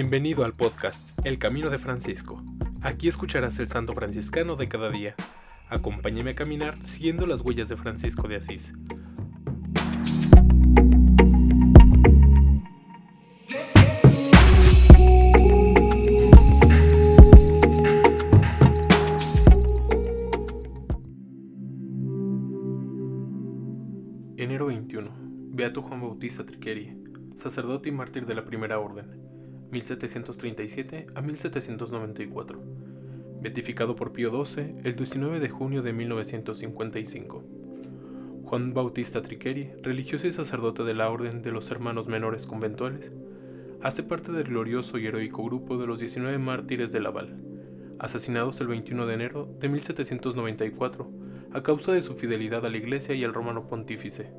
Bienvenido al podcast El Camino de Francisco. Aquí escucharás el santo franciscano de cada día. Acompáñame a caminar siguiendo las huellas de Francisco de Asís. Enero 21. Beato Juan Bautista Triqueri, sacerdote y mártir de la Primera Orden, 1737 a 1794. Beatificado por Pío XII el 19 de junio de 1955. Juan Bautista Triqueri, religioso y sacerdote de la Orden de los Hermanos Menores Conventuales, hace parte del glorioso y heroico grupo de los 19 mártires de Laval, asesinados el 21 de enero de 1794 a causa de su fidelidad a la Iglesia y al romano pontífice.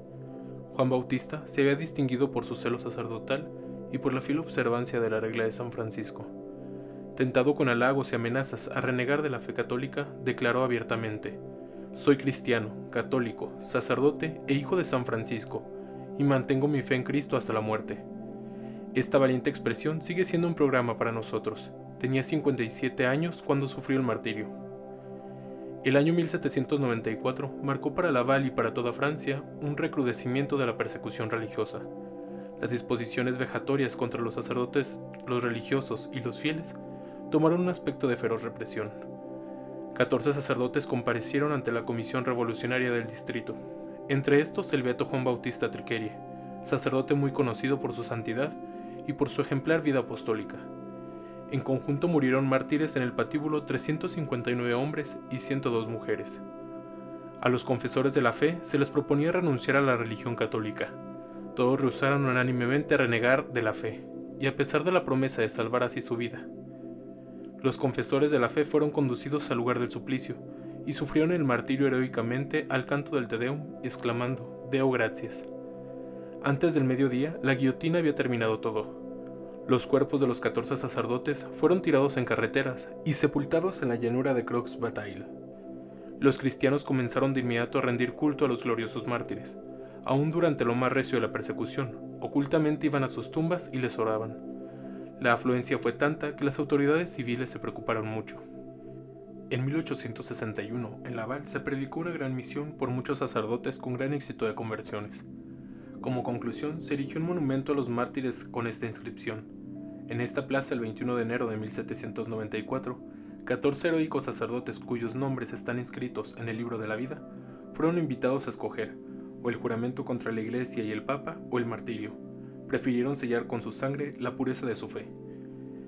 Juan Bautista se había distinguido por su celo sacerdotal y por la fiel observancia de la regla de San Francisco. Tentado con halagos y amenazas a renegar de la fe católica, declaró abiertamente, Soy cristiano, católico, sacerdote e hijo de San Francisco, y mantengo mi fe en Cristo hasta la muerte. Esta valiente expresión sigue siendo un programa para nosotros. Tenía 57 años cuando sufrió el martirio. El año 1794 marcó para Laval y para toda Francia un recrudecimiento de la persecución religiosa. Las disposiciones vejatorias contra los sacerdotes, los religiosos y los fieles tomaron un aspecto de feroz represión. 14 sacerdotes comparecieron ante la Comisión Revolucionaria del Distrito, entre estos el beato Juan Bautista Triquerie, sacerdote muy conocido por su santidad y por su ejemplar vida apostólica. En conjunto murieron mártires en el patíbulo 359 hombres y 102 mujeres. A los confesores de la fe se les proponía renunciar a la religión católica. Todos rehusaron unánimemente renegar de la fe, y a pesar de la promesa de salvar así su vida. Los confesores de la fe fueron conducidos al lugar del suplicio, y sufrieron el martirio heroicamente al canto del Te Deum, exclamando, Deo gracias. Antes del mediodía, la guillotina había terminado todo. Los cuerpos de los 14 sacerdotes fueron tirados en carreteras y sepultados en la llanura de Croix-Bataille. Los cristianos comenzaron de inmediato a rendir culto a los gloriosos mártires. Aún durante lo más recio de la persecución, ocultamente iban a sus tumbas y les oraban. La afluencia fue tanta que las autoridades civiles se preocuparon mucho. En 1861, en Laval se predicó una gran misión por muchos sacerdotes con gran éxito de conversiones. Como conclusión, se erigió un monumento a los mártires con esta inscripción: en esta plaza, el 21 de enero de 1794, 14 heroicos sacerdotes cuyos nombres están inscritos en el libro de la vida fueron invitados a escoger o el juramento contra la Iglesia y el Papa o el martirio. Prefirieron sellar con su sangre la pureza de su fe.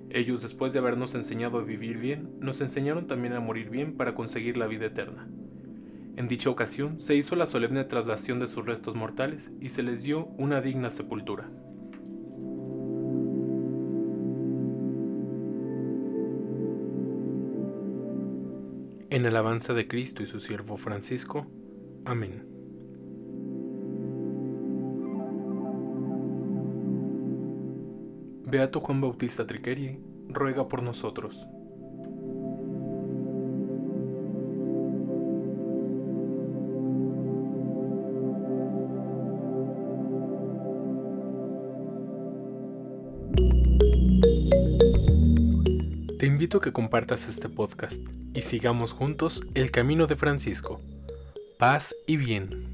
Ellos, después de habernos enseñado a vivir bien, nos enseñaron también a morir bien para conseguir la vida eterna. En dicha ocasión se hizo la solemne traslación de sus restos mortales y se les dio una digna sepultura. En alabanza de Cristo y su siervo Francisco. Amén. Beato Juan Bautista Triqueri, ruega por nosotros. Te invito a que compartas este podcast y sigamos juntos el camino de Francisco. Paz y bien.